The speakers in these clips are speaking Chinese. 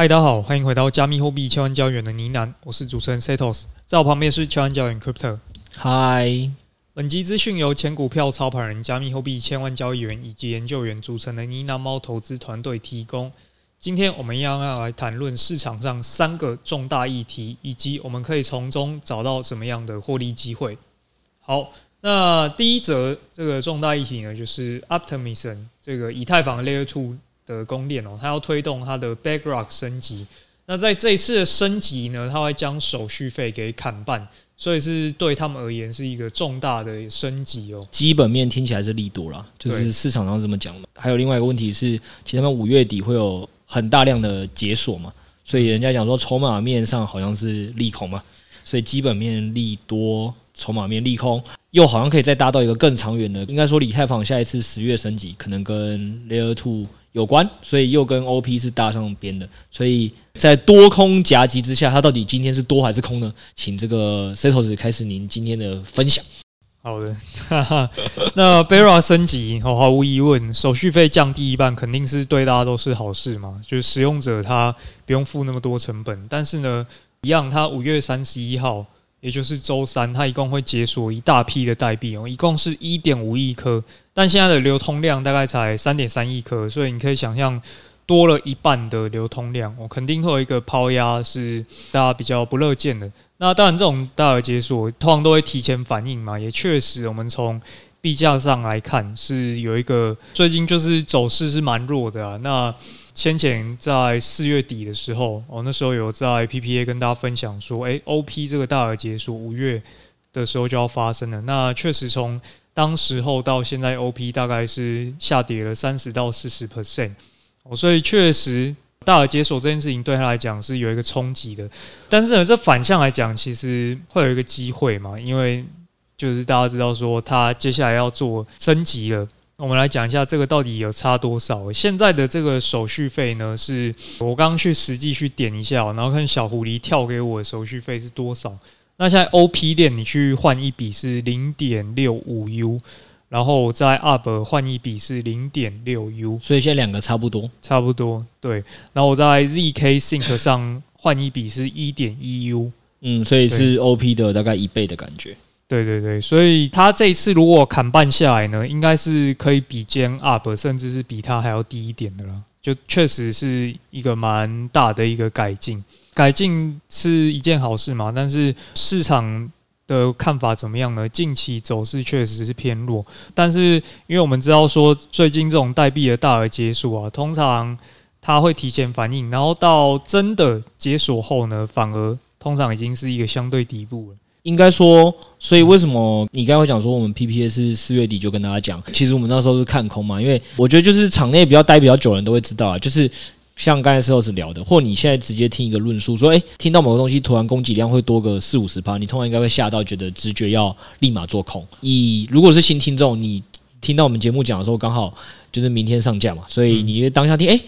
嗨，大家好，欢迎回到加密货币千万交易员的呢喃，我是主持人 Setos，在我旁边是千万交易员 Crypto。嗨，本集资讯由前股票操盘人、加密货币千万交易员以及研究员组成的呢喃猫投资团队提供。今天我们一样要来谈论市场上三个重大议题，以及我们可以从中找到什么样的获利机会。好，那第一则这个重大议题呢，就是 Optimism 这个以太坊 Layer Two。的公链哦，它要推动它的 BackRock 升级。那在这一次的升级呢，它会将手续费给砍半，所以是对他们而言是一个重大的升级哦。基本面听起来是利多啦，就是市场上这么讲的。还有另外一个问题是，其实他们五月底会有很大量的解锁嘛，所以人家讲说筹码面上好像是利空嘛，所以基本面利多，筹码面利空，又好像可以再搭到一个更长远的。应该说，以太坊下一次十月升级可能跟 Layer Two。有关，所以又跟 OP 是搭上边的，所以在多空夹击之下，它到底今天是多还是空呢？请这个 Setos 开始您今天的分享。好的，哈哈，那 Bera 升级，毫无疑问，手续费降低一半，肯定是对大家都是好事嘛，就是使用者他不用付那么多成本。但是呢，一样，他五月三十一号。也就是周三，它一共会解锁一大批的代币哦，一共是一点五亿颗，但现在的流通量大概才三点三亿颗，所以你可以想象多了一半的流通量，我肯定会有一个抛压，是大家比较不乐见的。那当然，这种大额解锁通常都会提前反应嘛，也确实，我们从币价上来看是有一个最近就是走势是蛮弱的啊。那先前在四月底的时候，哦，那时候有在 PPA 跟大家分享说，诶，OP 这个大额解锁五月的时候就要发生了。那确实从当时候到现在，OP 大概是下跌了三十到四十 percent。哦，所以确实大额解锁这件事情对他来讲是有一个冲击的。但是呢，这反向来讲，其实会有一个机会嘛，因为就是大家知道说，他接下来要做升级了。我们来讲一下这个到底有差多少？现在的这个手续费呢，是我刚刚去实际去点一下，然后看小狐狸跳给我的手续费是多少。那现在 OP 链你去换一笔是零点六五 U，然后在 UP 换一笔是零点六 U，所以现在两个差不多，差不多对。然后我在 ZK Sync 上换一笔是一点一 U，嗯，所以是 OP 的大概一倍的感觉。对对对，所以他这一次如果砍半下来呢，应该是可以比肩 UP，甚至是比它还要低一点的了。就确实是一个蛮大的一个改进，改进是一件好事嘛。但是市场的看法怎么样呢？近期走势确实是偏弱，但是因为我们知道说，最近这种代币的大额解锁啊，通常它会提前反应，然后到真的解锁后呢，反而通常已经是一个相对底部了。应该说，所以为什么你刚才讲说我们 PPA 是四月底就跟大家讲，其实我们那时候是看空嘛，因为我觉得就是场内比较待比较久的人都会知道啊，就是像刚才 Setos 聊的，或你现在直接听一个论述说，诶，听到某个东西突然供给量会多个四五十趴，你通常应该会吓到，觉得直觉要立马做空。以如果是新听众，你听到我们节目讲的时候，刚好就是明天上架嘛，所以你当下听，诶。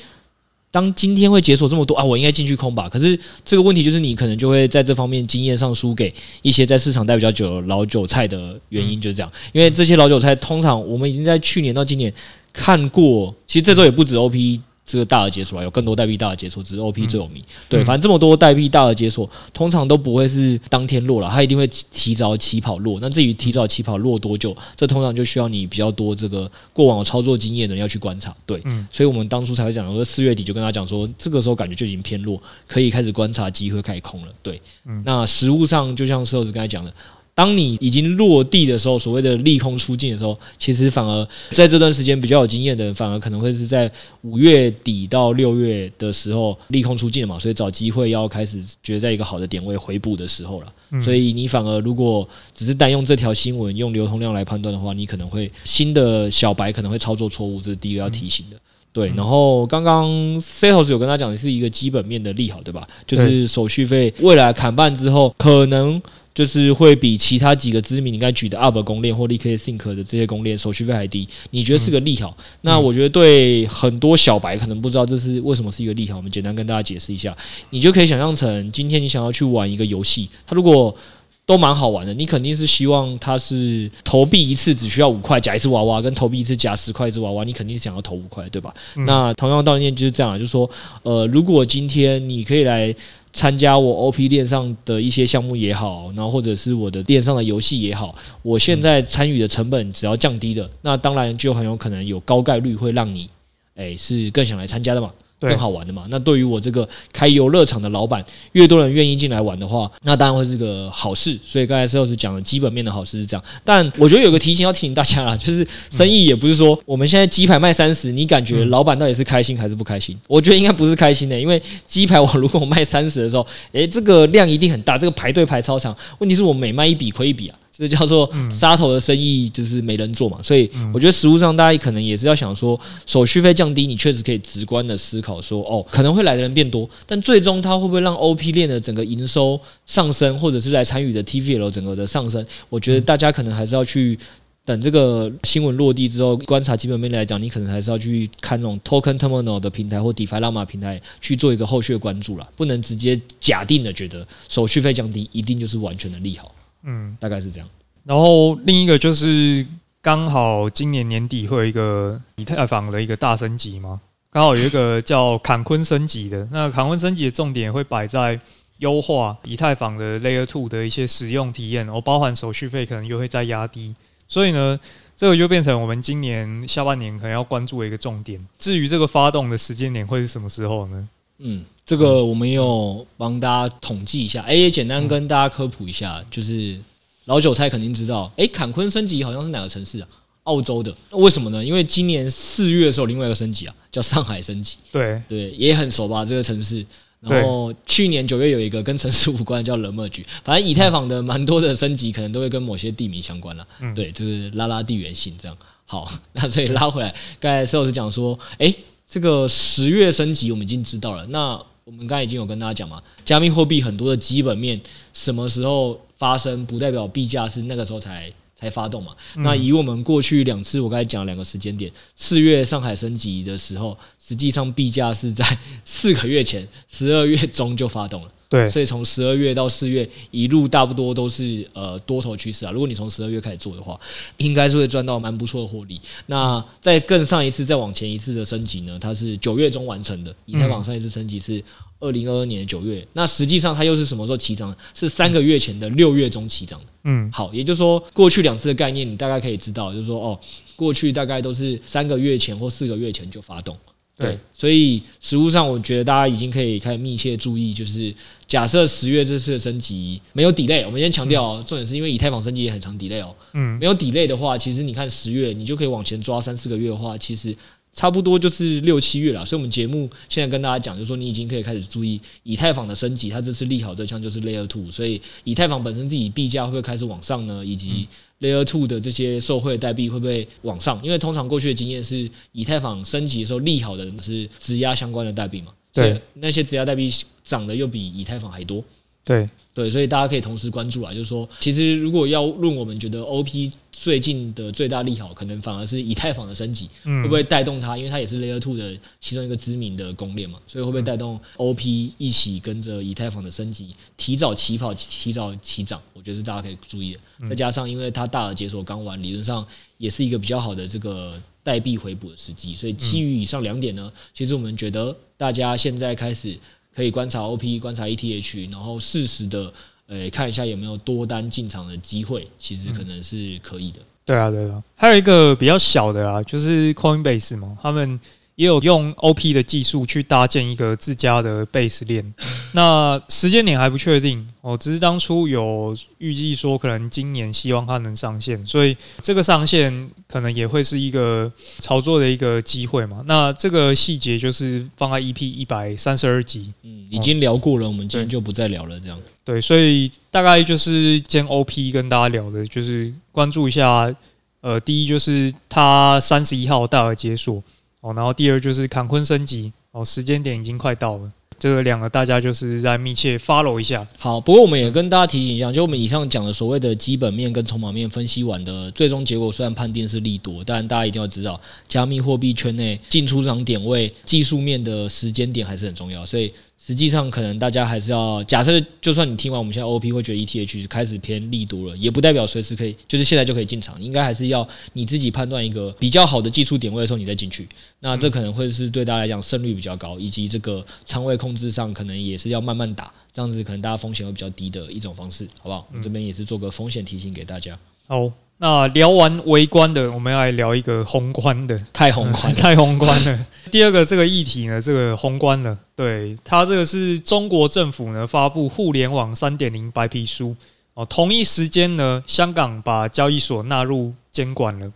当今天会解锁这么多啊，我应该进去空吧？可是这个问题就是你可能就会在这方面经验上输给一些在市场待比较久的老韭菜的原因就是这样。因为这些老韭菜通常我们已经在去年到今年看过，其实这周也不止 OP。这个大额解锁啊，有更多代币大额解锁，只是 OP 最有名。嗯、对，反正这么多代币大额解锁，通常都不会是当天落了，它一定会提早起跑落。那至于提早起跑落多久，这通常就需要你比较多这个过往操作经验的人要去观察。对，嗯，所以我们当初才会讲说，四月底就跟他讲说，这个时候感觉就已经偏弱，可以开始观察机会开始空了。对，嗯，那实物上就像 Setos 刚才讲的，当你已经落地的时候，所谓的利空出尽的时候，其实反而在这段时间比较有经验的人，反而可能会是在五月底到六月的时候利空出尽嘛，所以找机会要开始觉得在一个好的点位回补的时候了。嗯、所以你反而如果只是单用这条新闻用流通量来判断的话，你可能会新的小白可能会操作错误，这是第一个要提醒的。嗯、对，然后刚刚 Setos 有跟他讲的是一个基本面的利好，对吧？就是手续费未来砍半之后可能。就是会比其他几个知名你应该举的 UP 公链或 LiquidSync 的这些公链手续费还低，你觉得是个利好？嗯、那我觉得对很多小白可能不知道这是为什么是一个利好，我们简单跟大家解释一下。你就可以想象成今天你想要去玩一个游戏，它如果都蛮好玩的，你肯定是希望它是投币一次只需要五块夹一只娃娃，跟投币一次夹十块一只娃娃，你肯定是想要投五块，对吧？嗯、那同样道理就是这样，就是说，呃，如果今天你可以来。参加我 OP 链上的一些项目也好，然后或者是我的链上的游戏也好，我现在参与的成本只要降低了，那当然就很有可能有高概率会让你，哎是更想来参加的嘛。更好玩的嘛？那对于我这个开游乐场的老板，越多人愿意进来玩的话，那当然会是个好事。所以刚才 Sales 讲的基本面的好事是这样。但我觉得有个提醒要提醒大家啦，就是生意也不是说我们现在鸡排卖三十，你感觉老板到底是开心还是不开心？我觉得应该不是开心的，因为鸡排我如果卖三十的时候，诶，这个量一定很大，这个排队排超长。问题是我每卖一笔亏一笔啊。这叫做杀头的生意，就是没人做嘛。所以我觉得实务上大家可能也是要想说，手续费降低，你确实可以直观的思考说，哦，可能会来的人变多，但最终它会不会让 OP 链的整个营收上升，或者是来参与的 TVL 整个的上升？我觉得大家可能还是要去等这个新闻落地之后，观察基本面来讲，你可能还是要去看那种 Token Terminal 的平台或 DeFi Llama 平台去做一个后续的关注啦，不能直接假定的觉得手续费降低一定就是完全的利好。嗯，大概是这样。然后另一个就是刚好今年年底会有一个以太坊的一个大升级嘛，刚好有一个叫坎昆升级的。那坎昆升级的重点会摆在优化以太坊的 Layer Two 的一些使用体验，然后包含手续费可能又会再压低。所以呢，这个就变成我们今年下半年可能要关注的一个重点。至于这个发动的时间点会是什么时候呢？嗯，这个我们有帮大家统计一下，哎，也简单跟大家科普一下，就是老韭菜肯定知道，哎，坎昆升级好像是哪个城市啊？澳洲的，为什么呢？因为今年四月的时候，另外一个升级啊，叫上海升级，对对，也很熟吧？这个城市。然后去年九月有一个跟城市无关叫 The Merge，反正以太坊的蛮多的升级可能都会跟某些地名相关了。嗯，对，就是拉拉地缘性这样。好，那所以拉回来，刚才 Sales 讲说，哎。这个十月升级我们已经知道了，那我们刚才已经有跟大家讲嘛，加密货币很多的基本面什么时候发生，不代表币价是那个时候才才发动嘛。嗯、那以我们过去两次我刚才讲两个时间点，四月上海升级的时候，实际上币价是在四个月前十二月中就发动了。对，所以从十二月到四月一路差不多都是呃多头趋势啊。如果你从十二月开始做的话，应该是会赚到蛮不错的获利。那再更上一次再往前一次的升级呢，它是九月中完成的。以太坊上一次升级是二零二二年的九月，那实际上它又是什么时候起涨？是三个月前的六月中起涨的。嗯，好，也就是说过去两次的概念你大概可以知道，就是说哦，过去大概都是三个月前或四个月前就发动。对，所以实物上，我觉得大家已经可以开始密切注意，就是假设十月这次的升级没有 delay，我们先强调哦，重点是因为以太坊升级也很长 delay 哦，嗯，没有 delay 的话，其实你看十月，你就可以往前抓三四个月的话，其实。差不多就是六七月了，所以我们节目现在跟大家讲，就是说你已经可以开始注意以太坊的升级，它这次利好对象就是 Layer Two，所以以太坊本身自己币价会不会开始往上呢？以及 Layer Two 的这些受惠代币会不会往上？因为通常过去的经验是，以太坊升级的时候利好的是质押相关的代币嘛，对，那些质押代币涨得又比以太坊还多，对。对，所以大家可以同时关注啊，就是说，其实如果要论我们觉得 OP 最近的最大利好，可能反而是以太坊的升级，会不会带动它？因为它也是 Layer Two 的其中一个知名的公链嘛，所以会不会带动 OP 一起跟着以太坊的升级，提早起跑，提早起涨？我觉得是大家可以注意的。再加上，因为它大额解锁刚完，理论上也是一个比较好的这个代币回补的时机。所以基于以上两点呢，其实我们觉得大家现在开始。可以观察 OP，观察 ETH，然后适时的，呃，看一下有没有多单进场的机会，其实可能是可以的。对啊，对啊。还有一个比较小的啊，就是 Coinbase 嘛，他们也有用 OP 的技术去搭建一个自家的 Base 链。那时间点还不确定哦，只是当初有预计说可能今年希望它能上线，所以这个上线可能也会是一个炒作的一个机会嘛。那这个细节就是放在 EP 一百三十二集，嗯，已经聊过了，我们今天就不再聊了，这样。对，所以大概就是兼 OP 跟大家聊的，就是关注一下。呃，第一就是它三十一号大额解锁哦，然后第二就是坎昆升级哦，时间点已经快到了，这个两个大家就是在密切 follow 一下。好，不过我们也跟大家提醒一下，就我们以上讲的所谓的基本面跟筹码面分析完的最终结果，虽然判定是利多，但大家一定要知道，加密货币圈内进出场点位、技术面的时间点还是很重要，所以。实际上，可能大家还是要假设，就算你听完我们现在 OP 会觉得 ETH 开始偏利多了，也不代表随时可以，就是现在就可以进场。应该还是要你自己判断一个比较好的技术点位的时候，你再进去。那这可能会是对大家来讲胜率比较高，以及这个仓位控制上可能也是要慢慢打，这样子可能大家风险会比较低的一种方式，好不好？我这边也是做个风险提醒给大家。好。那聊完微观的，我们要来聊一个宏观的，太宏观，太宏观了。第二个这个议题呢，这个宏观的，对，它这个是中国政府呢发布互联网三点零白皮书哦，同一时间呢，香港把交易所纳入监管了。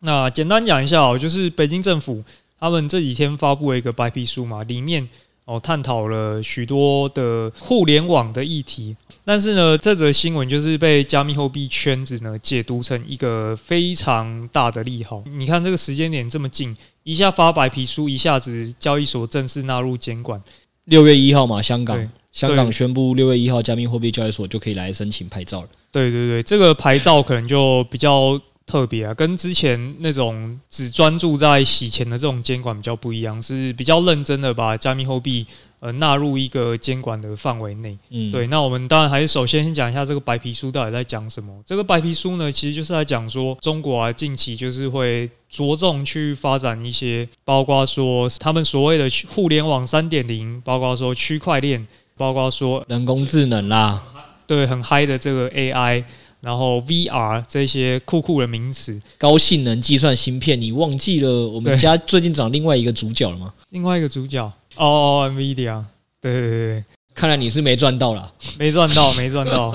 那简单讲一下哦，就是北京政府他们这几天发布了一个白皮书嘛，里面哦探讨了许多的互联网的议题。但是呢，这则新闻就是被加密货币圈子呢解读成一个非常大的利好。你看这个时间点这么近，一下发白皮书，一下子交易所正式纳入监管。六月一号嘛，香港香港宣布六月一号加密货币交易所就可以来申请牌照了。对对对，这个牌照可能就比较特别啊，跟之前那种只专注在洗钱的这种监管比较不一样，是比较认真的把加密货币。呃，纳入一个监管的范围内。嗯，对。那我们当然还是首先先讲一下这个白皮书到底在讲什么。这个白皮书呢，其实就是在讲说，中国啊近期就是会着重去发展一些，包括说他们所谓的互联网三点零，包括说区块链，包括说人工智能啦，对，很嗨的这个 AI，然后 VR 这些酷酷的名词，高性能计算芯片。你忘记了我们家最近涨另外一个主角了吗？另外一个主角。哦、oh，NVIDIA，对对对，看来你是没赚到了，没赚到，没赚到，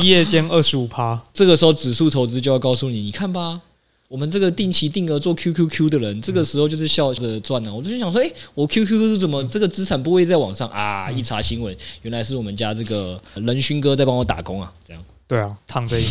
一夜间二十五趴。这个时候指数投资就要告诉你，你看吧，我们这个定期定额做 QQQ 的人，这个时候就是笑着赚了。我就想说，哎，我 QQQ 是怎么这个资产不会在网上啊？一查新闻，原来是我们家这个仁勋哥在帮我打工啊，这样。对啊，躺着赢。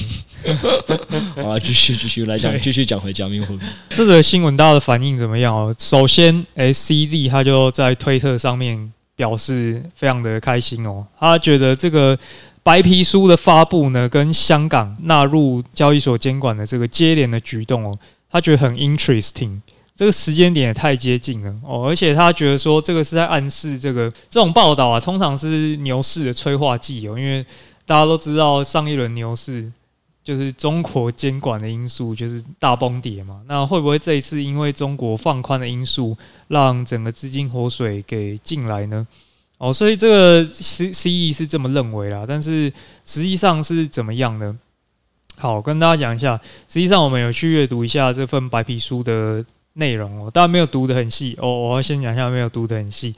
好了，继续继续来讲，继续讲回加密货币。这则新闻大家的反应怎么样哦？首先，哎，CZ 他就在推特上面表示非常的开心哦，他觉得这个白皮书的发布呢，跟香港纳入交易所监管的这个接连的举动哦，他觉得很 interesting。这个时间点也太接近了哦，而且他觉得说这个是在暗示这个这种报道啊，通常是牛市的催化剂哦，因为。大家都知道，上一轮牛市就是中国监管的因素，就是大崩跌嘛。那会不会这一次因为中国放宽的因素，让整个资金活水给进来呢？哦，所以这个 C C E 是这么认为啦。但是实际上是怎么样呢？好，跟大家讲一下。实际上我们有去阅读一下这份白皮书的内容哦，当然没有读得很细哦。我要先讲一下，没有读得很细。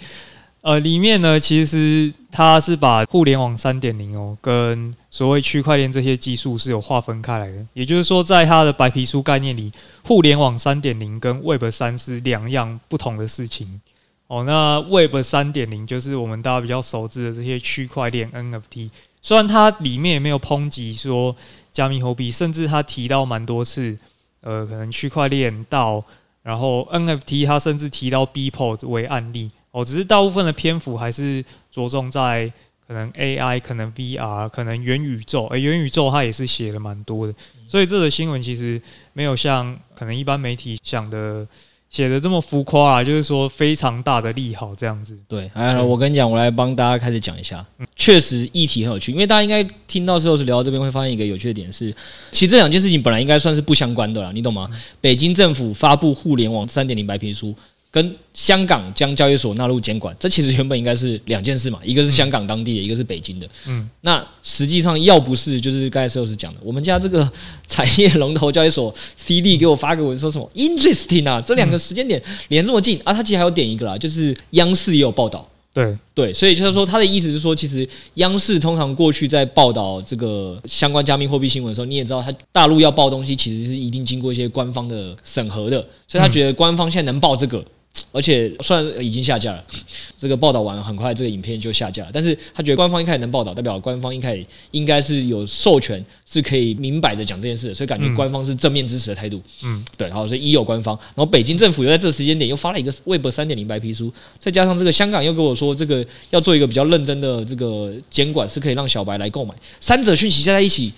呃，里面呢，其实它是把互联网三点零哦，跟所谓区块链这些技术是有划分开来的。也就是说，在它的白皮书概念里，互联网三点零跟 Web 三是两样不同的事情哦。那 Web 三点零就是我们大家比较熟知的这些区块链 NFT，虽然它里面也没有抨击说加密货币，甚至它提到蛮多次，呃，可能区块链到，然后 NFT，它甚至提到 BPO 为案例。哦，只是大部分的篇幅还是着重在可能 AI、可能 VR、可能元宇宙。诶，元宇宙它也是写了蛮多的，所以这个新闻其实没有像可能一般媒体想的写的这么浮夸啊，就是说非常大的利好这样子。对，哎，我跟你讲，我来帮大家开始讲一下。确实议题很有趣，因为大家应该听到之后是聊到这边会发现一个有趣的点是，其实这两件事情本来应该算是不相关的啦，你懂吗？北京政府发布互联网三点零白皮书。跟香港将交易所纳入监管，这其实原本应该是两件事嘛，一个是香港当地的，一个是北京的。嗯，那实际上要不是就是刚才 Sales 讲的，我们家这个产业龙头交易所 CD 给我发个文说什么 interesting 啊，这两个时间点连这么近啊，他其实还有点一个啦，就是央视也有报道。对对，所以就是说，他的意思是说，其实央视通常过去在报道这个相关加密货币新闻的时候，你也知道，他大陆要报东西，其实是一定经过一些官方的审核的，所以他觉得官方现在能报这个。而且虽然已经下架了，这个报道完很快这个影片就下架了，但是他觉得官方一开始能报道，代表官方一开始应该是有授权，是可以明摆着讲这件事的，所以感觉官方是正面支持的态度。嗯，对，然后所以一有官方，然后北京政府又在这个时间点又发了一个 Web 三点零白皮书，再加上这个香港又跟我说这个要做一个比较认真的这个监管，是可以让小白来购买，三者讯息加在一起。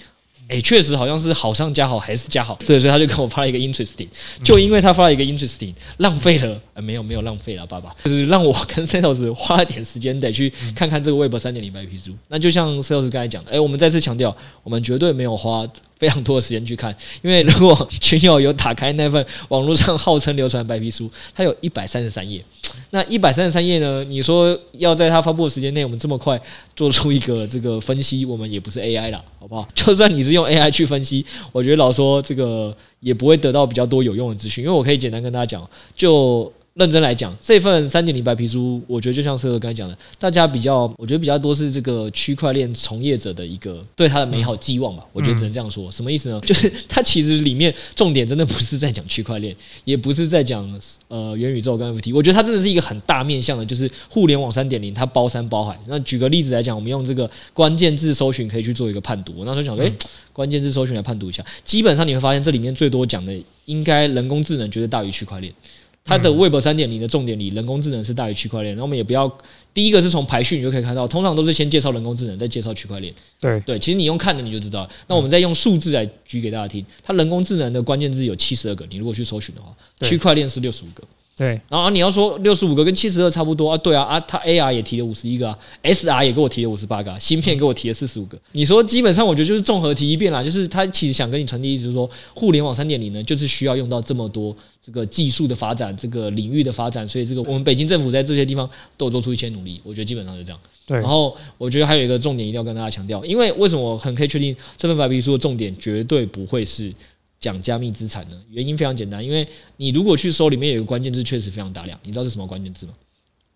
哎，确实好像是好上加好还是加好，对，所以他就跟我发了一个 interesting，就因为他发了一个 interesting，浪费了，呃，没有没有浪费了，爸爸，就是让我跟 Sales 花了点时间得去看看这个 Web 三点零白皮书。那就像 Sales 刚才讲的，哎，我们再次强调，我们绝对没有花。非常多的时间去看，因为如果群友有打开那份网络上号称流传白皮书，它有一百三十三页。那一百三十三页呢？你说要在它发布的时间内，我们这么快做出一个这个分析，我们也不是 AI 啦，好不好？就算你是用 AI 去分析，我觉得老说这个也不会得到比较多有用的资讯，因为我可以简单跟大家讲，就。认真来讲，这份三点零白皮书，我觉得就像社哥刚才讲的，大家比较，我觉得比较多是这个区块链从业者的一个对它的美好寄望吧。我觉得只能这样说。什么意思呢？就是它其实里面重点真的不是在讲区块链，也不是在讲呃元宇宙跟 NFT。我觉得它真的是一个很大面向的，就是互联网三点零，它包山包海。那举个例子来讲，我们用这个关键字搜寻可以去做一个判读。我那时候想说，诶，关键字搜寻来判读一下，基本上你会发现这里面最多讲的应该人工智能绝对大于区块链。它的 Web 三点零的重点里，人工智能是大于区块链。那我们也不要，第一个是从排序你就可以看到，通常都是先介绍人工智能，再介绍区块链。对对，其实你用看的你就知道。那我们再用数字来举给大家听，它人工智能的关键字有七十二个，你如果去搜寻的话，区块链是六十五个。对，然后你要说六十五个跟七十二差不多啊？对啊啊，他 AR 也提了五十一个啊，SR 也给我提了五十八个啊，芯片给我提了四十五个。你说基本上我觉得就是综合提一遍啦，就是他其实想跟你传递意思，就是说互联网三点零呢，就是需要用到这么多这个技术的发展，这个领域的发展，所以这个我们北京政府在这些地方都有做出一些努力。我觉得基本上就这样。对，然后我觉得还有一个重点一定要跟大家强调，因为为什么我很可以确定这份白皮书的重点绝对不会是。讲加密资产呢？原因非常简单，因为你如果去搜，里面有一个关键字，确实非常大量。你知道是什么关键字吗？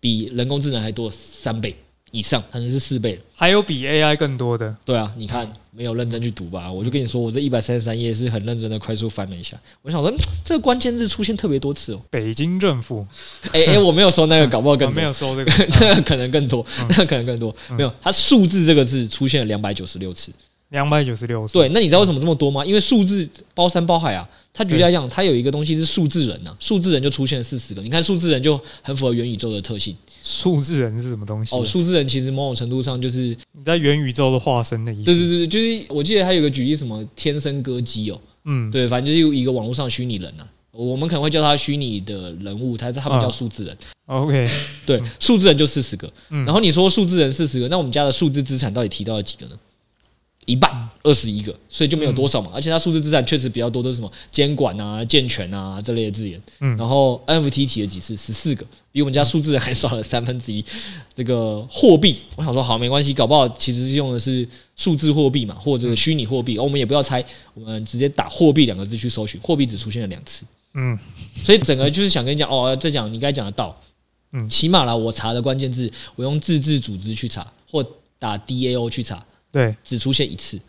比人工智能还多三倍以上，可能是四倍。还有比 AI 更多的？对啊，你看没有认真去读吧？我就跟你说，我这一百三十三页是很认真的快速翻了一下。我想说，这个关键字出现特别多次哦。北京政府？哎哎，我没有搜那个，搞不好更多。没有搜这个，那 个可能更多，那个 可能更多。没有，它数字这个字出现了两百九十六次。两百九十六。对，那你知道为什么这么多吗？因为数字包山包海啊。它举例来讲，它有一个东西是数字人呐、啊，数字人就出现了四十个。你看数字人就很符合元宇宙的特性。数字人是什么东西？哦，数字人其实某种程度上就是你在元宇宙的化身的意思。对对对，就是我记得还有个举例，什么天生歌姬哦，嗯，对，反正就是一个网络上虚拟人呐、啊，我们可能会叫他虚拟的人物，他他们叫数字人。OK，对，数字人就四十个。然后你说数字人四十个，那我们家的数字资产到底提到了几个呢？一半二十一个，所以就没有多少嘛。而且它数字资产确实比较多，都是什么监管啊、健全啊这类的字眼。嗯，然后 NFT 提了几次？十四个，比我们家数字人还少了三分之一。这个货币，我想说好没关系，搞不好其实是用的是数字货币嘛，或者虚拟货币。我们也不要猜，我们直接打货币两个字去搜寻，货币只出现了两次。嗯，所以整个就是想跟你讲哦，再讲你该讲得到。嗯，起码啦，我查的关键字，我用自治组织去查，或打 DAO 去查。对，只出现一次，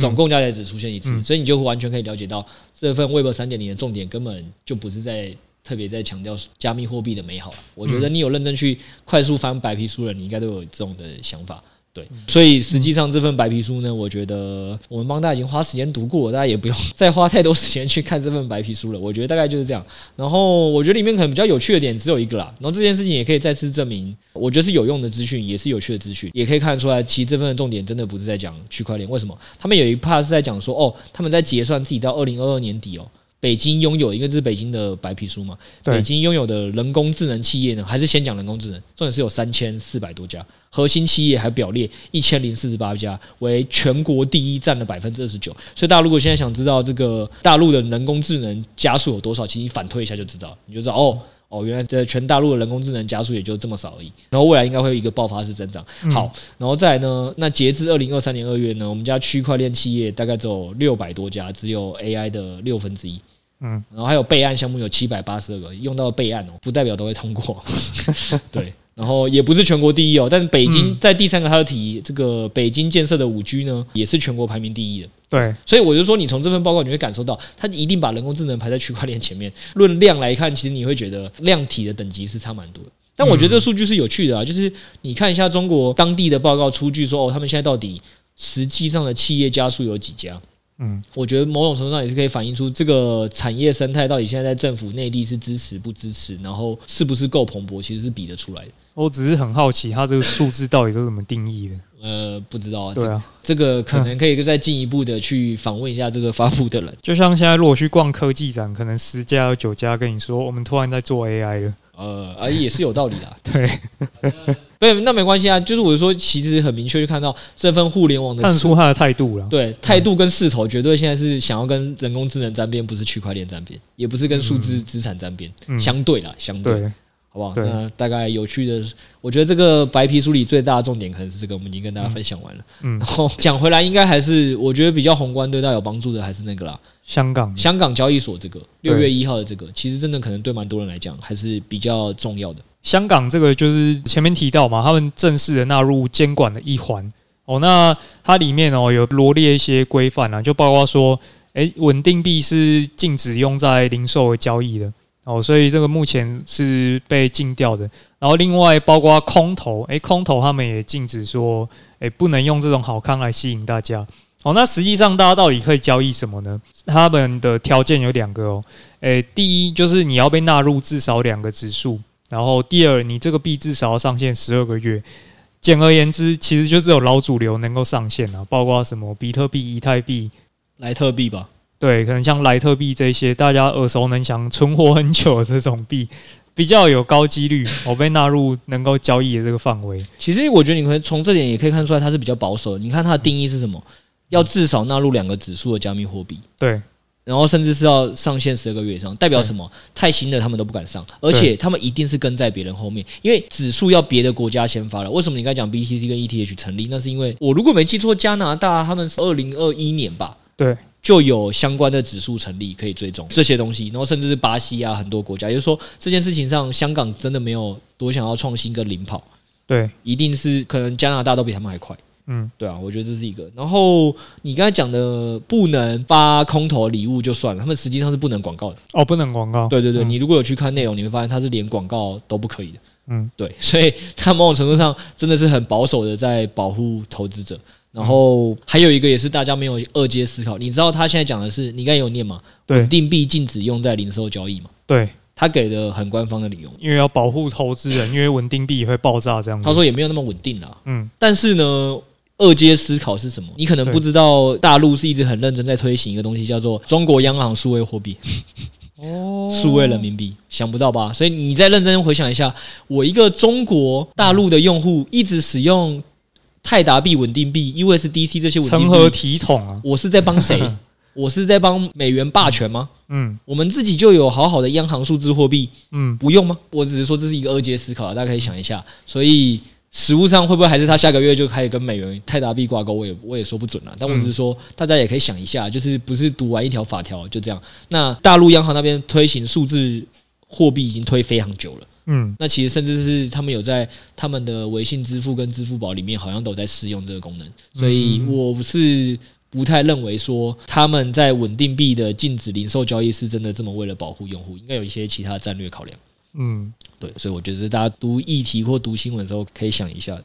总共加起来只出现一次，嗯、所以你就完全可以了解到这份 Web 三点零的重点根本就不是在特别在强调加密货币的美好。我觉得你有认真去快速翻白皮书了，你应该都有这种的想法。对，所以实际上这份白皮书呢，我觉得我们帮大家已经花时间读过了，大家也不用 再花太多时间去看这份白皮书了。我觉得大概就是这样。然后我觉得里面可能比较有趣的点只有一个啦。然后这件事情也可以再次证明，我觉得是有用的资讯，也是有趣的资讯，也可以看得出来，其实这份的重点真的不是在讲区块链。为什么？他们有一 part 是在讲说，哦，他们在结算自己到二零二二年底哦。北京拥有，因为这是北京的白皮书嘛。北京拥有的人工智能企业呢，还是先讲人工智能，重点是有三千四百多家，核心企业还表列一千零四十八家，为全国第一，占了百分之二十九。所以大家如果现在想知道这个大陆的人工智能加速有多少，其实你反推一下就知道，你就知道哦。哦，原来在全大陆的人工智能加速也就这么少而已。然后未来应该会有一个爆发式增长。好，然后再来呢，那截至二零二三年二月呢，我们家区块链企业大概只有六百多家，只有 AI 的六分之一。嗯，然后还有备案项目有七百八十二个，用到备案哦，不代表都会通过。对。然后也不是全国第一哦，但是北京在第三个，他的提这个北京建设的五 G 呢，也是全国排名第一的。对，所以我就说，你从这份报告你会感受到，它一定把人工智能排在区块链前面。论量来看，其实你会觉得量体的等级是差蛮多的。但我觉得这个数据是有趣的啊，就是你看一下中国当地的报告出具说，哦，他们现在到底实际上的企业家数有几家？嗯，我觉得某种程度上也是可以反映出这个产业生态到底现在在政府内地是支持不支持，然后是不是够蓬勃，其实是比得出来的。我只是很好奇，它这个数字到底都怎么定义的？呃，不知道啊。对啊，这个可能可以再进一步的去访问一下这个发布的人。就像现在如果去逛科技展，可能十家有九家跟你说，我们突然在做 AI 了。呃，啊，也是有道理的。对，对，那没关系啊。就是我说，其实很明确，就看到这份互联网的看出他的态度了。对，态度跟势头，绝对现在是想要跟人工智能沾边，不是区块链沾边，也不是跟数字资产沾边，嗯、相对啦，相对。对好不好？那大概有趣的，我觉得这个白皮书里最大的重点可能是这个，我们已经跟大家分享完了。嗯，然后讲回来，应该还是我觉得比较宏观，对大家有帮助的还是那个啦，香港香港交易所这个六月一号的这个，其实真的可能对蛮多人来讲还是比较重要的。香港这个就是前面提到嘛，他们正式的纳入监管的一环哦。那它里面哦有罗列一些规范啊，就包括说，诶，稳定币是禁止用在零售交易的。哦，所以这个目前是被禁掉的。然后另外包括空投，诶，空投他们也禁止说，诶，不能用这种好康来吸引大家。哦，那实际上大家到底可以交易什么呢？他们的条件有两个哦。诶，第一就是你要被纳入至少两个指数，然后第二，你这个币至少要上线十二个月。简而言之，其实就只有老主流能够上线啊，包括什么比特币、以太币、莱特币吧。对，可能像莱特币这些大家耳熟能详、存活很久的这种币，比较有高几率 我被纳入能够交易的这个范围。其实我觉得你可以从这点也可以看出来，它是比较保守。你看它的定义是什么？要至少纳入两个指数的加密货币。对，然后甚至是要上线十二个月以上，代表什么？太新的他们都不敢上，而且他们一定是跟在别人后面，因为指数要别的国家先发了。为什么你刚才讲 BTC 跟 ETH 成立？那是因为我如果没记错，加拿大他们是二零二一年吧？对。就有相关的指数成立，可以追踪这些东西，然后甚至是巴西啊，很多国家，也就是说这件事情上，香港真的没有多想要创新跟领跑，对，一定是可能加拿大都比他们还快，嗯，对啊，我觉得这是一个。然后你刚才讲的不能发空投礼物就算了，他们实际上是不能广告的哦，不能广告，对对对，你如果有去看内容，你会发现它是连广告都不可以的，嗯，对，所以它某种程度上真的是很保守的在保护投资者。然后还有一个也是大家没有二阶思考，你知道他现在讲的是，你刚才有念吗？稳定币禁止用在零售交易嘛？对，他给的很官方的理由，因为要保护投资人，因为稳定币也会爆炸这样子。他说也没有那么稳定啦。嗯，但是呢，二阶思考是什么？你可能不知道，大陆是一直很认真在推行一个东西，叫做中国央行数位货币，哦，数位人民币，想不到吧？所以你再认真回想一下，我一个中国大陆的用户一直使用。泰达币、稳定币、USDC 这些稳定币，成何体统啊？我是在帮谁？我是在帮美元霸权吗？嗯，我们自己就有好好的央行数字货币，嗯，不用吗？我只是说这是一个二阶思考，大家可以想一下。所以实物上会不会还是他下个月就开始跟美元、泰达币挂钩？我也我也说不准了。但我只是说，大家也可以想一下，就是不是读完一条法条就这样。那大陆央行那边推行数字货币已经推非常久了。嗯，那其实甚至是他们有在他们的微信支付跟支付宝里面，好像都在试用这个功能，所以我是不太认为说他们在稳定币的禁止零售交易是真的这么为了保护用户，应该有一些其他战略考量。嗯，对，所以我觉得大家读议题或读新闻的时候可以想一下，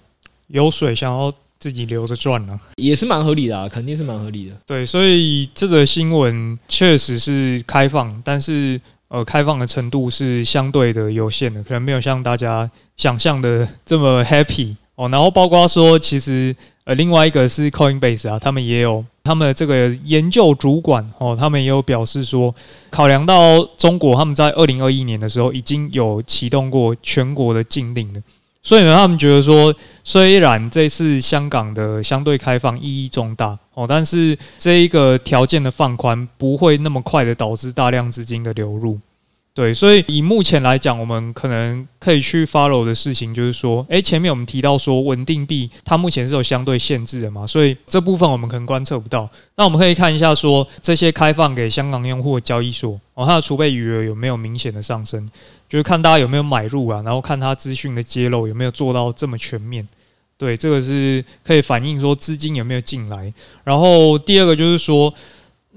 有水想要自己留着赚呢，也是蛮合理的啊，肯定是蛮合理的。对，所以这则新闻确实是开放，但是。呃，开放的程度是相对的有限的，可能没有像大家想象的这么 happy 哦。然后包括说，其实呃，另外一个是 Coinbase 啊，他们也有他们的这个研究主管哦，他们也有表示说，考量到中国他们在二零二一年的时候已经有启动过全国的禁令了。所以呢，他们觉得说，虽然这次香港的相对开放意义重大哦，但是这一个条件的放宽不会那么快的导致大量资金的流入。对，所以以目前来讲，我们可能可以去 follow 的事情就是说，诶，前面我们提到说稳定币它目前是有相对限制的嘛，所以这部分我们可能观测不到。那我们可以看一下说这些开放给香港用户的交易所哦，它的储备余额有没有明显的上升，就是看大家有没有买入啊，然后看它资讯的揭露有没有做到这么全面。对，这个是可以反映说资金有没有进来。然后第二个就是说，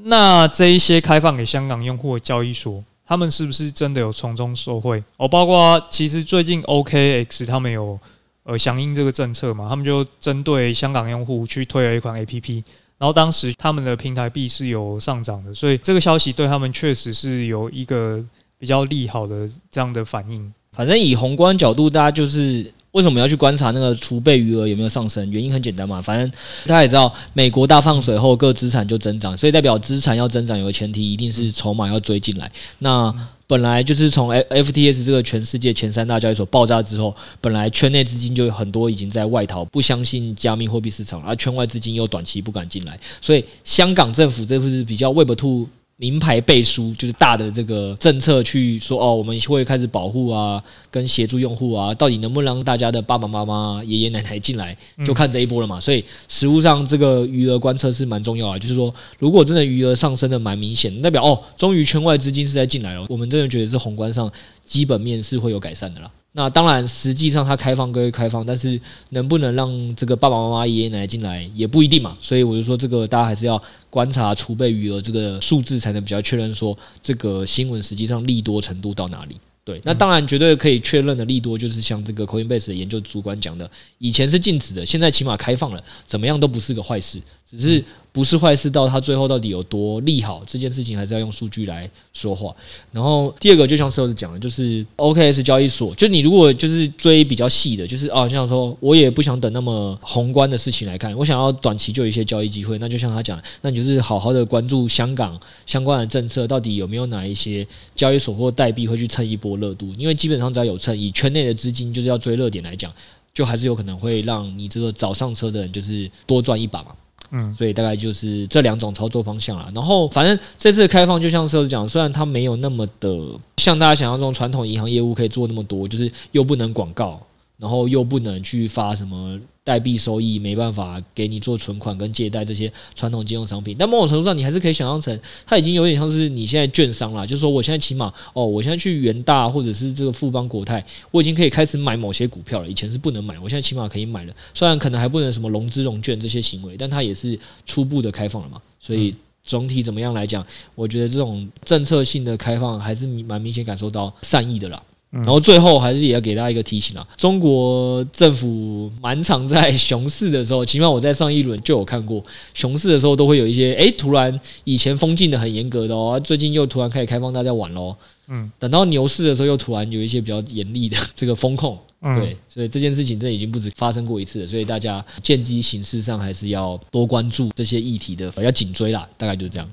那这一些开放给香港用户的交易所，他们是不是真的有从中受惠？哦，包括其实最近 OKX 他们有呃响应这个政策嘛，他们就针对香港用户去推了一款 APP，然后当时他们的平台币是有上涨的，所以这个消息对他们确实是有一个比较利好的这样的反应。反正以宏观角度，大家就是。为什么要去观察那个储备余额有没有上升？原因很简单嘛，反正大家也知道，美国大放水后，各资产就增长，所以代表资产要增长，有个前提一定是筹码要追进来。那本来就是从 F F T S 这个全世界前三大交易所爆炸之后，本来圈内资金就有很多已经在外逃，不相信加密货币市场，而圈外资金又短期不敢进来，所以香港政府这次是比较 Web Two。名牌背书就是大的这个政策去说哦，我们会开始保护啊，跟协助用户啊，到底能不能让大家的爸爸妈妈、爷爷奶奶进来，就看这一波了嘛。所以实物上这个余额观测是蛮重要啊，就是说如果真的余额上升的蛮明显，代表哦，终于圈外资金是在进来了，我们真的觉得是宏观上基本面是会有改善的啦。那当然，实际上它开放归开放，但是能不能让这个爸爸妈妈、爷爷奶奶进来也不一定嘛。所以我就说，这个大家还是要观察储备余额这个数字，才能比较确认说这个新闻实际上利多程度到哪里。对，那当然绝对可以确认的利多，就是像这个 Coinbase 的研究主管讲的，以前是禁止的，现在起码开放了，怎么样都不是个坏事，只是。不是坏事，到它最后到底有多利好这件事情，还是要用数据来说话。然后第二个，就像 Sales 讲的，就是 OKS 交易所，就你如果就是追比较细的，就是哦，像说我也不想等那么宏观的事情来看，我想要短期就有一些交易机会，那就像他讲，那你就是好好的关注香港相关的政策，到底有没有哪一些交易所或代币会去蹭一波热度？因为基本上只要有蹭，以圈内的资金就是要追热点来讲，就还是有可能会让你这个早上车的人就是多赚一把嘛。嗯，所以大概就是这两种操作方向啦。然后，反正这次开放就像是讲，虽然它没有那么的像大家想象中传统银行业务可以做那么多，就是又不能广告。然后又不能去发什么代币收益，没办法给你做存款跟借贷这些传统金融商品。但某种程度上，你还是可以想象成，它已经有点像是你现在券商了。就是说，我现在起码哦，我现在去元大或者是这个富邦国泰，我已经可以开始买某些股票了。以前是不能买，我现在起码可以买了。虽然可能还不能什么融资融券这些行为，但它也是初步的开放了嘛。所以总体怎么样来讲，我觉得这种政策性的开放还是蛮明显感受到善意的啦。然后最后还是也要给大家一个提醒啊，中国政府蛮常在熊市的时候，起码我在上一轮就有看过，熊市的时候都会有一些，诶，突然以前封禁的很严格的哦，最近又突然开始开放大家玩喽，嗯，等到牛市的时候又突然有一些比较严厉的 这个风控，对，所以这件事情真的已经不止发生过一次了，所以大家见机行事上还是要多关注这些议题的，要紧追啦，大概就是这样。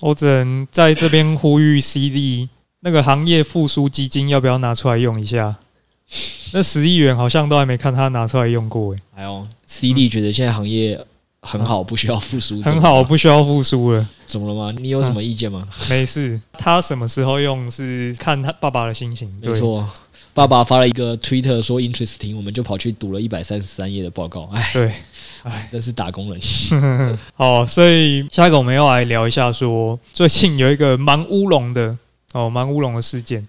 我只能在这边呼吁 CZ。那个行业复苏基金要不要拿出来用一下？那十亿元好像都还没看他拿出来用过诶。还有 CD 觉得现在行业很好，不需要复苏。很好，不需要复苏了。怎么了吗？你有什么意见吗？没事，他什么时候用是看他爸爸的心情。没错，爸爸发了一个 Twitter 说 interesting，我们就跑去读了一百三十三页的报告。哎，对，哎，真是打工人。好，所以下一个我们要来聊一下，说最近有一个蛮乌龙的。哦，蛮乌龙的事件。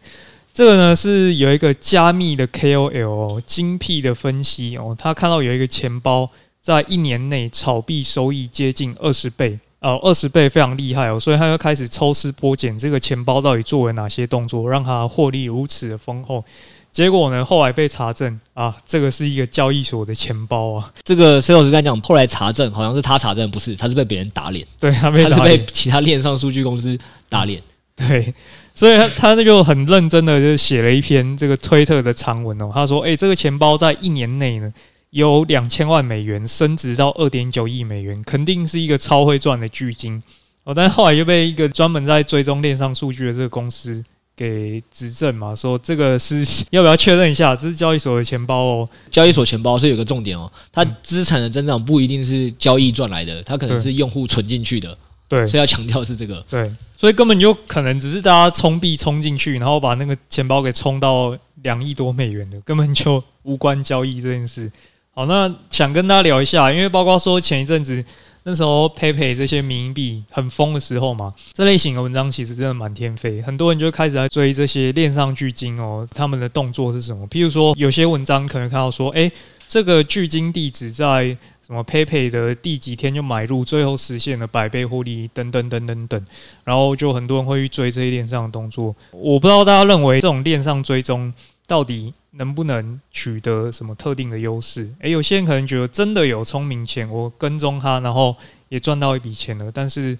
这个呢是有一个加密的 KOL、哦、精辟的分析哦，他看到有一个钱包在一年内炒币收益接近二十倍，哦，二十倍非常厉害哦，所以他就开始抽丝剥茧，这个钱包到底做了哪些动作，让他获利如此的丰厚。结果呢，后来被查证啊，这个是一个交易所的钱包啊。这个 C 老师刚才讲，后来查证好像是他查证，不是，他是被别人打脸，对，他被，他是被其他链上数据公司打脸，对。所以他他就很认真的就写了一篇这个推特的长文哦，他说：“诶，这个钱包在一年内呢，有两千万美元升值到二点九亿美元，肯定是一个超会赚的巨金哦。”但是后来又被一个专门在追踪链上数据的这个公司给指证嘛，说这个是 要不要确认一下，这是交易所的钱包哦。交易所钱包是有个重点哦，它资产的增长不一定是交易赚来的，它可能是用户存进去的。对，所以要强调是这个。对，所以根本就可能只是大家充币充进去，然后把那个钱包给充到两亿多美元的，根本就无关交易这件事。好，那想跟大家聊一下，因为包括说前一阵子那时候 PayPay 这些民营币很疯的时候嘛，这类型的文章其实真的满天飞，很多人就开始在追这些链上巨鲸哦，他们的动作是什么？譬如说，有些文章可能看到说，哎，这个巨鲸地址在。什么 PayPay 的第几天就买入，最后实现了百倍获利，等等等等等，然后就很多人会去追这些链上的动作。我不知道大家认为这种链上追踪到底能不能取得什么特定的优势？诶，有些人可能觉得真的有聪明钱，我跟踪他，然后也赚到一笔钱了。但是，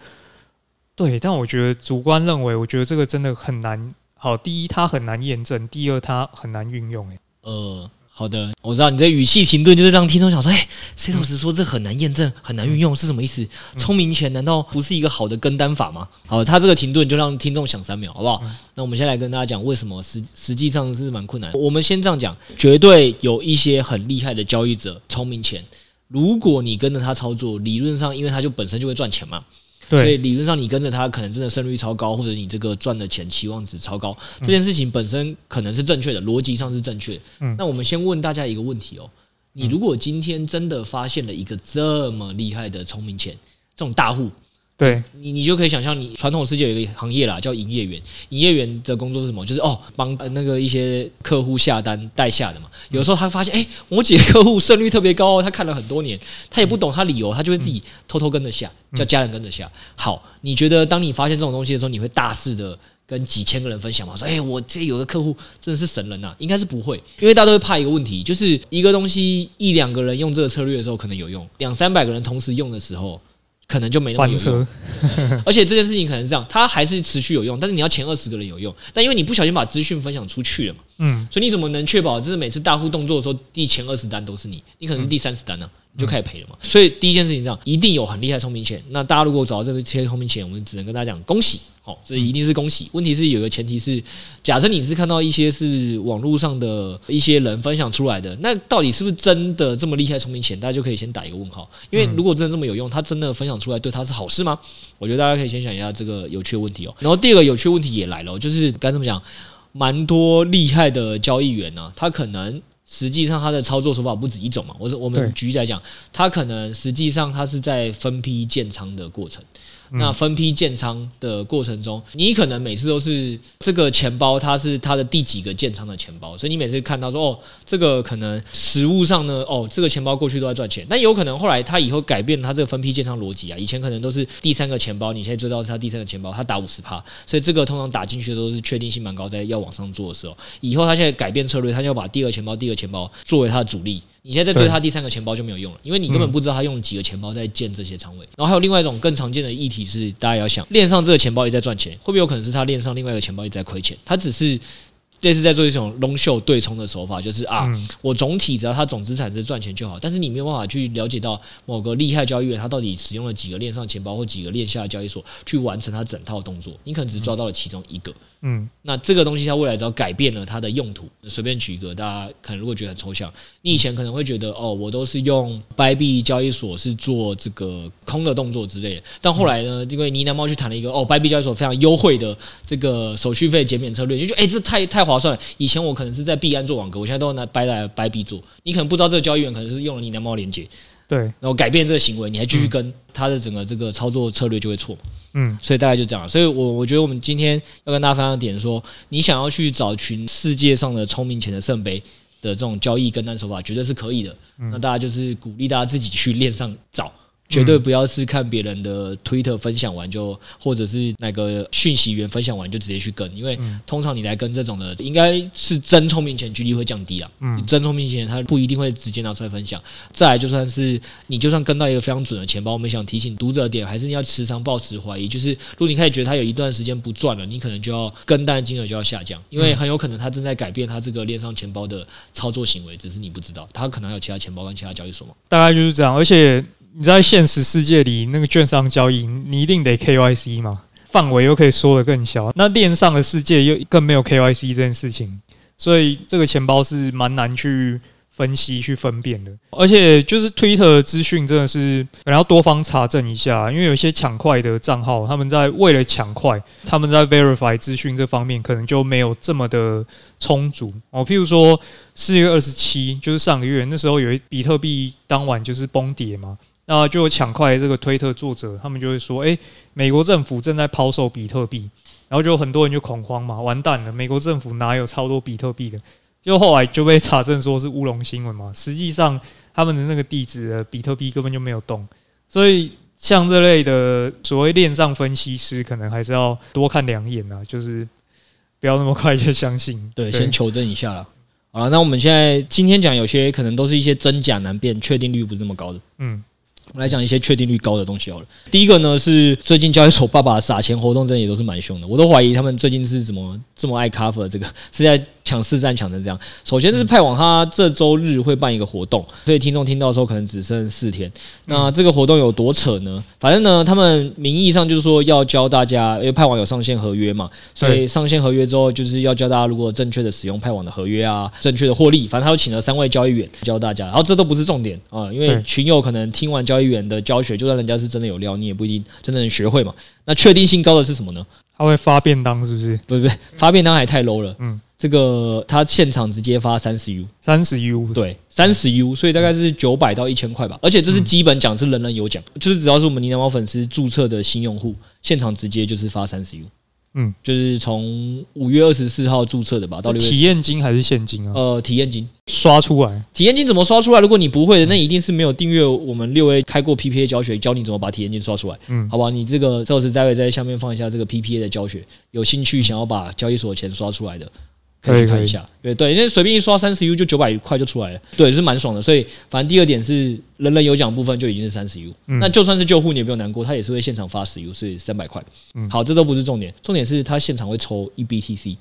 对，但我觉得主观认为，我觉得这个真的很难。好，第一，它很难验证；第二，它很难运用。诶，呃。好的，我知道你这语气停顿，就是让听众想说：“哎，Setos 说这很难验证，很难运用，是什么意思？聪明钱难道不是一个好的跟单法吗？”好，他这个停顿就让听众想三秒，好不好？那我们先来跟大家讲为什么实实际上是蛮困难。我们先这样讲，绝对有一些很厉害的交易者，聪明钱，如果你跟着他操作，理论上因为他就本身就会赚钱嘛。对所以理论上，你跟着他，可能真的胜率超高，或者你这个赚的钱期望值超高，这件事情本身可能是正确的，逻辑上是正确的。嗯，那我们先问大家一个问题哦，你如果今天真的发现了一个这么厉害的聪明钱，这种大户。对你，你就可以想象，你传统世界有一个行业啦，叫营业员。营业员的工作是什么？就是哦，帮那个一些客户下单代下的嘛。有时候他发现，哎，我几个客户胜率特别高，他看了很多年，他也不懂他理由，他就会自己偷偷跟着下，叫家人跟着下。好，你觉得当你发现这种东西的时候，你会大肆的跟几千个人分享吗？说，哎，我这有个客户真的是神人呐，应该是不会，因为大家都会怕一个问题，就是一个东西一两个人用这个策略的时候可能有用，两三百个人同时用的时候。可能就没那么有用，而且这件事情可能是这样，它还是持续有用，但是你要前二十个人有用，但因为你不小心把资讯分享出去了嘛，嗯，所以你怎么能确保就是每次大户动作的时候，第前二十单都是你，你可能是第三十单呢？你就开始赔了嘛，所以第一件事情这样，一定有很厉害聪明钱。那大家如果找到这个些聪明钱，我们只能跟大家讲恭喜，好，这一定是恭喜。问题是有个前提是，假设你是看到一些是网络上的一些人分享出来的，那到底是不是真的这么厉害聪明钱？大家就可以先打一个问号。因为如果真的这么有用，他真的分享出来对他是好事吗？我觉得大家可以先想一下这个有趣的问题哦。然后第二个有趣的问题也来了，就是该怎么讲，蛮多厉害的交易员呢、啊，他可能。实际上，他的操作手法不止一种嘛。我说，我们举例来讲，他可能实际上他是在分批建仓的过程。那分批建仓的过程中，你可能每次都是这个钱包，它是它的第几个建仓的钱包，所以你每次看到说哦，这个可能实物上呢，哦，这个钱包过去都在赚钱，但有可能后来他以后改变了他这个分批建仓逻辑啊，以前可能都是第三个钱包，你现在追到是它第三个钱包，它打五十趴，所以这个通常打进去的都是确定性蛮高，在要往上做的时候，以后他现在改变策略，他就要把第二钱包、第二钱包作为他的主力。你现在在追他第三个钱包就没有用了，因为你根本不知道他用了几个钱包在建这些仓位。然后还有另外一种更常见的议题是，大家要想，链上这个钱包也在赚钱，会不会有可能是他链上另外一个钱包也在亏钱？他只是。类似在做一种 long short 对冲的手法，就是啊，我总体只要它总资产是赚钱就好，但是你没有办法去了解到某个厉害交易员他到底使用了几个链上钱包或几个链下的交易所去完成他整套动作，你可能只抓到了其中一个。嗯，那这个东西它未来只要改变了它的用途，随便举一个，大家可能如果觉得很抽象，你以前可能会觉得哦，我都是用 Bybit 交易所是做这个空的动作之类的，但后来呢，因为呢喃猫去谈了一个哦，Bybit 交易所非常优惠的这个手续费减免策略，就觉得哎，这太太划算了。以前我可能是在币安做网格，我现在都拿 Bybit 来 Bybit 做，你可能不知道这个交易员可能是用了你的猫连接。对，然后改变这个行为，你还继续跟他的整个这个操作策略就会错。嗯，所以大概就这样。所以我我觉得我们今天要跟大家分享的点是说，你想要去找寻世界上的聪明钱的圣杯的这种交易跟单手法，绝对是可以的。那大家就是鼓励大家自己去链上找。绝对不要是看别人的推特分享完就，或者是那个讯息源分享完就直接去跟，因为通常你来跟这种的，应该是真聪明钱几率会降低啊。嗯，真聪明钱他不一定会直接拿出来分享。再来，就算是你就算跟到一个非常准的钱包，我们想提醒读者点，还是你要时常保持怀疑。就是如果你开始觉得他有一段时间不赚了，你可能就要跟单金额就要下降，因为很有可能他正在改变他这个链上钱包的操作行为，只是你不知道。他可能还有其他钱包跟其他交易所嘛。大概就是这样，而且。你在现实世界里，那个券商交易，你一定得 KYC 嘛？范围又可以缩得更小。那链上的世界又更没有 KYC 这件事情，所以这个钱包是蛮难去分析去分辨的，而且就是 Twitter 资讯真的是可能要多方查证一下，因为有些抢快的账号，他们在为了抢快，他们在 verify 资讯这方面可能就没有这么的充足哦。譬如说四月二十七，就是上个月那时候有一比特币当晚就是崩跌嘛，那就抢快这个推特作者，他们就会说，哎、欸，美国政府正在抛售比特币，然后就很多人就恐慌嘛，完蛋了，美国政府哪有超多比特币的？就后来就被查证说是乌龙新闻嘛，实际上他们的那个地址的比特币根本就没有动，所以像这类的所谓链上分析师，可能还是要多看两眼呐，就是不要那么快就相信。对，对先求证一下了。好了，那我们现在今天讲有些可能都是一些真假难辨，确定率不是那么高的。嗯。我来讲一些确定率高的东西好了。第一个呢是最近交易所爸爸撒钱活动，真的也都是蛮凶的。我都怀疑他们最近是怎么这么爱 cover 这个，是在抢四站抢成这样。首先是派网，他这周日会办一个活动，所以听众听到的时候可能只剩四天。那这个活动有多扯呢？反正呢，他们名义上就是说要教大家，因为派网有上线合约嘛，所以上线合约之后就是要教大家如果正确的使用派网的合约啊，正确的获利。反正他又请了三位交易员教大家，然后这都不是重点啊，因为群友可能听完交易员的教学，就算人家是真的有料，你也不一定真的能学会嘛。那确定性高的是什么呢？他会发便当，是不是？不不，发便当还太 low 了。嗯，这个他现场直接发三十 U，三十 U，对，三十 U，所以大概是九百到一千块吧。而且这是基本奖，是人人有奖，就是只要是我们呢喃猫粉丝注册的新用户，现场直接就是发三十 U。嗯，就是从五月二十四号注册的吧，到六月体验金还是现金啊？呃，体验金刷出来，体验金怎么刷出来？如果你不会的，那一定是没有订阅我们六 A 开过 PPA 教学，教你怎么把体验金刷出来。嗯，好吧，你这个这是待会在下面放一下这个 PPA 的教学，有兴趣想要把交易所的钱刷出来的。可以去看一下，对对，因为随便一刷三十 U 就九百块就出来了，对，是蛮爽的。所以反正第二点是人人有奖部分就已经是三十 U，那就算是救护你也不用难过，他也是会现场发十 U，所以三百块。好，这都不是重点，重点是他现场会抽 EBTC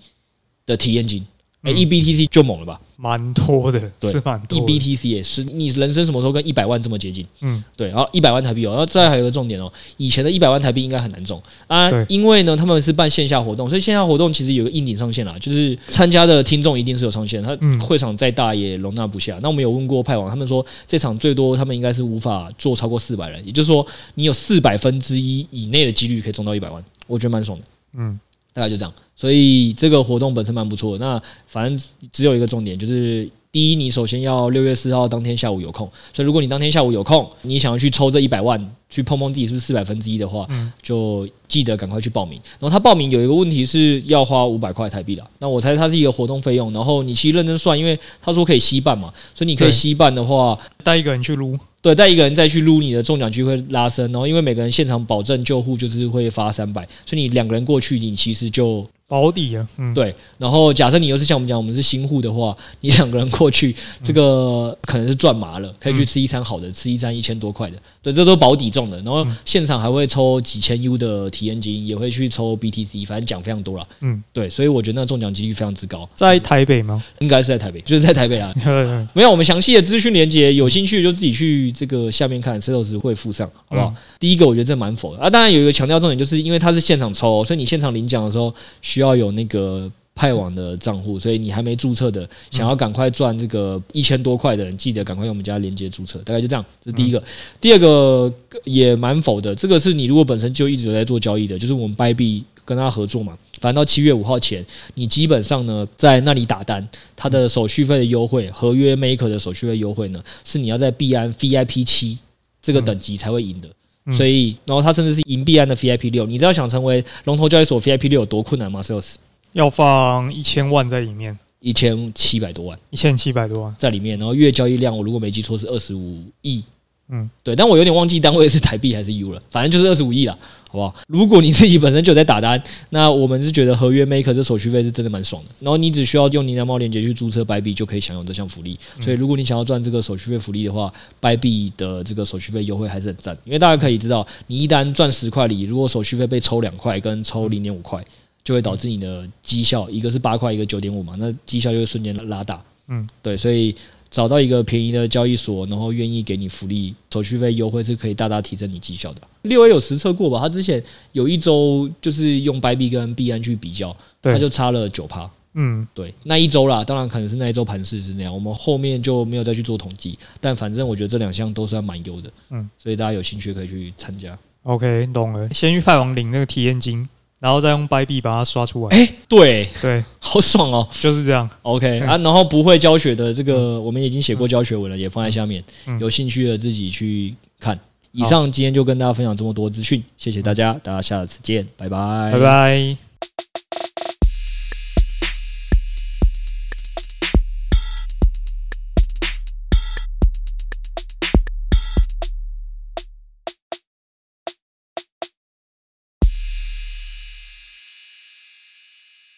的体验金。哎，EBTC 就猛了吧？蛮多的，对，是蛮多。EBTC 也是，你人生什么时候跟一百万这么接近？嗯，对。然后一百万台币哦，然后再还有一个重点哦，以前的一百万台币应该很难中啊，因为呢他们是办线下活动，所以线下活动其实有个硬顶上限啦，就是参加的听众一定是有上限，他会场再大也容纳不下。那我们有问过派网，他们说这场最多他们应该是无法做超过四百人，也就是说你有四百分之一以内的几率可以中到一百万，我觉得蛮爽的。嗯。大概就这样，所以这个活动本身蛮不错的。那反正只有一个重点，就是第一，你首先要六月四号当天下午有空。所以如果你当天下午有空，你想要去抽这一百万，去碰碰自己是不是四百分之一的话，就记得赶快去报名。然后他报名有一个问题是要花五百块台币了。那我猜他是一个活动费用。然后你其实认真算，因为他说可以吸办嘛，所以你可以吸办的话，带一个人去撸。对，带一个人再去撸，你的中奖机会拉升。然后因为每个人现场保证救护就是会发三百，所以你两个人过去，你其实就。保底啊，嗯，对。然后假设你又是像我们讲，我们是新户的话，你两个人过去，这个可能是赚麻了，可以去吃一餐好的，吃一餐一千多块的，对，这都保底中的。然后现场还会抽几千 U 的体验金，也会去抽 BTC，反正奖非常多了。嗯，对，所以我觉得那中奖几率非常之高。在台北吗？应该是在台北，就是在台北啊。没有，我们详细的资讯连接，有兴趣就自己去这个下面看，Setos 会附上，好不好？第一个我觉得这蛮否的啊，当然有一个强调重点，就是因为它是现场抽，所以你现场领奖的时候。需要有那个派网的账户，所以你还没注册的，想要赶快赚这个一千多块的人，记得赶快用我们家连接注册。大概就这样，这是第一个。第二个也蛮否的，这个是你如果本身就一直有在做交易的，就是我们 Bybit 跟他合作嘛，反正到七月五号前，你基本上呢在那里打单，它的手续费的优惠，合约 Maker 的手续费优惠呢，是你要在币安 VIP 七这个等级才会赢的。所以，然后他甚至是银币安的 VIP 六，你知道想成为龙头交易所 VIP 六有多困难吗？Sales？要放一千万在里面，一千七百多万，一千七百多万。在里面，然后月交易量我如果没记错是二十五亿。嗯，对，但我有点忘记单位是台币还是 U 了，反正就是二十五亿了，好不好？如果你自己本身就在打单，那我们是觉得合约 Maker 这手续费是真的蛮爽的。然后你只需要用你的猫链接去注册 Bybit 就可以享有这项福利。所以如果你想要赚这个手续费福利的话，Bybit 的这个手续费优惠还是很赞。因为大家可以知道，你一单赚十块里，如果手续费被抽两块跟抽零点五块，就会导致你的绩效一个是八块，一个九点五嘛，那绩效就会瞬间拉大。嗯，对，所以。找到一个便宜的交易所，然后愿意给你福利，手续费优惠是可以大大提升你绩效的。六 A 有实测过吧？他之前有一周就是用 Bybit 跟币安去比较，他就差了九趴。嗯，对，那一周啦，当然可能是那一周盘势是那样，我们后面就没有再去做统计。但反正我觉得这两项都算蛮优的，嗯，所以大家有兴趣可以去参加。OK，懂了。先去派网领那个体验金，然后再用 Bybit 把它刷出来。哎、欸，对对，好爽哦，就是这样。OK 啊，然后不会教学的这个，我们已经写过教学文了，也放在下面，有兴趣的自己去看。以上今天就跟大家分享这么多资讯，谢谢大家，大家下次见，拜拜，拜拜。